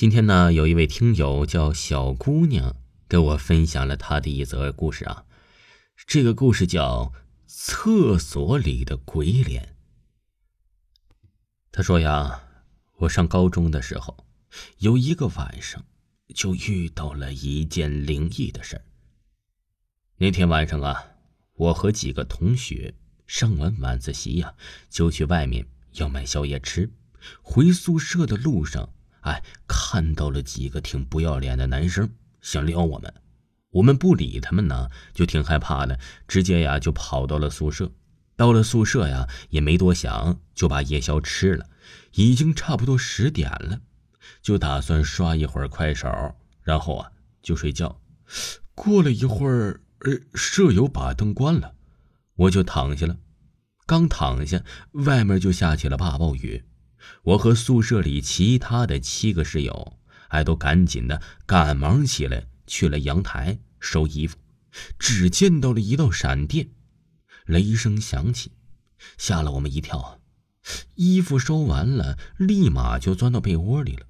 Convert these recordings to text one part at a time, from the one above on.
今天呢，有一位听友叫小姑娘，给我分享了她的一则故事啊。这个故事叫《厕所里的鬼脸》。她说呀，我上高中的时候，有一个晚上，就遇到了一件灵异的事儿。那天晚上啊，我和几个同学上完晚自习呀，就去外面要买宵夜吃，回宿舍的路上。哎，看到了几个挺不要脸的男生想撩我们，我们不理他们呢，就挺害怕的，直接呀就跑到了宿舍。到了宿舍呀，也没多想，就把夜宵吃了。已经差不多十点了，就打算刷一会儿快手，然后啊就睡觉。过了一会儿，呃，舍友把灯关了，我就躺下了。刚躺下，外面就下起了大暴雨。我和宿舍里其他的七个室友，哎，都赶紧的赶忙起来去了阳台收衣服。只见到了一道闪电，雷声响起，吓了我们一跳啊！衣服收完了，立马就钻到被窝里了。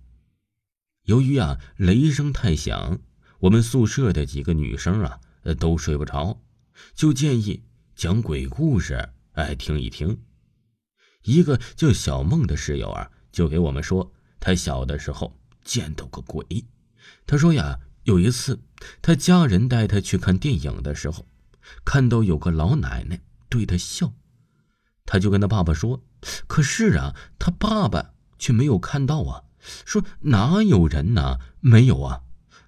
由于啊雷声太响，我们宿舍的几个女生啊，都睡不着，就建议讲鬼故事，哎，听一听。一个叫小梦的室友啊，就给我们说，他小的时候见到个鬼。他说呀，有一次他家人带他去看电影的时候，看到有个老奶奶对他笑，他就跟他爸爸说，可是啊，他爸爸却没有看到啊，说哪有人呢？没有啊。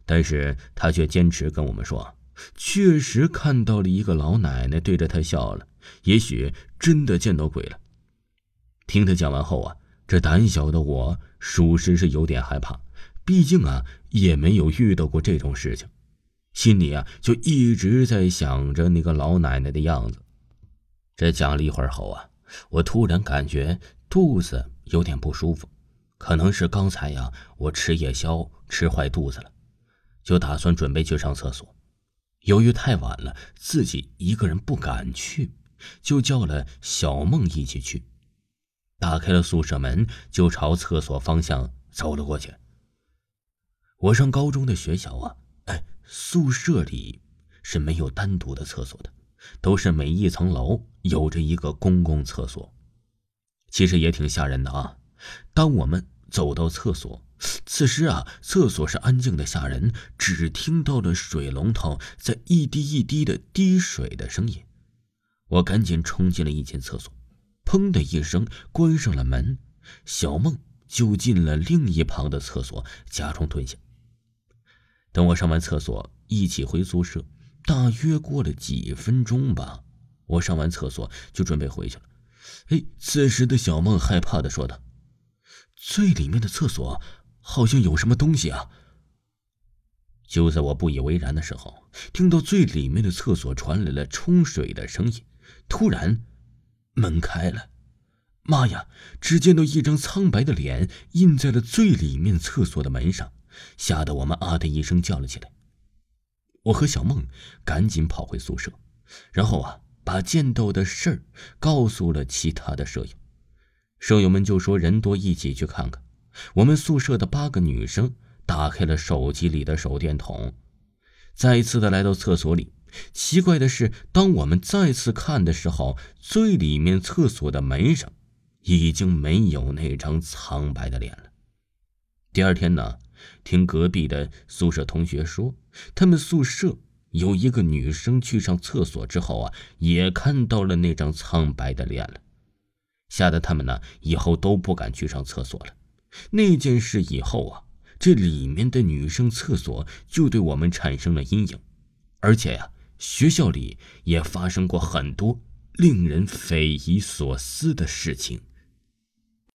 但是他却坚持跟我们说，确实看到了一个老奶奶对着他笑了，也许真的见到鬼了。听他讲完后啊，这胆小的我属实是有点害怕，毕竟啊也没有遇到过这种事情，心里啊就一直在想着那个老奶奶的样子。这讲了一会儿后啊，我突然感觉肚子有点不舒服，可能是刚才呀我吃夜宵吃坏肚子了，就打算准备去上厕所。由于太晚了，自己一个人不敢去，就叫了小梦一起去。打开了宿舍门，就朝厕所方向走了过去。我上高中的学校啊，哎，宿舍里是没有单独的厕所的，都是每一层楼有着一个公共厕所。其实也挺吓人的啊。当我们走到厕所，此时啊，厕所是安静的吓人，只听到了水龙头在一滴一滴的滴水的声音。我赶紧冲进了一间厕所。砰的一声，关上了门，小梦就进了另一旁的厕所，假装蹲下。等我上完厕所，一起回宿舍，大约过了几分钟吧。我上完厕所就准备回去了。哎，此时的小梦害怕的说道：“最里面的厕所好像有什么东西啊！”就在我不以为然的时候，听到最里面的厕所传来了冲水的声音，突然。门开了，妈呀！只见到一张苍白的脸印在了最里面厕所的门上，吓得我们啊的一声叫了起来。我和小梦赶紧跑回宿舍，然后啊，把见到的事儿告诉了其他的舍友。舍友们就说人多一起去看看。我们宿舍的八个女生打开了手机里的手电筒，再一次的来到厕所里。奇怪的是，当我们再次看的时候，最里面厕所的门上已经没有那张苍白的脸了。第二天呢，听隔壁的宿舍同学说，他们宿舍有一个女生去上厕所之后啊，也看到了那张苍白的脸了，吓得他们呢以后都不敢去上厕所了。那件事以后啊，这里面的女生厕所就对我们产生了阴影，而且呀。学校里也发生过很多令人匪夷所思的事情。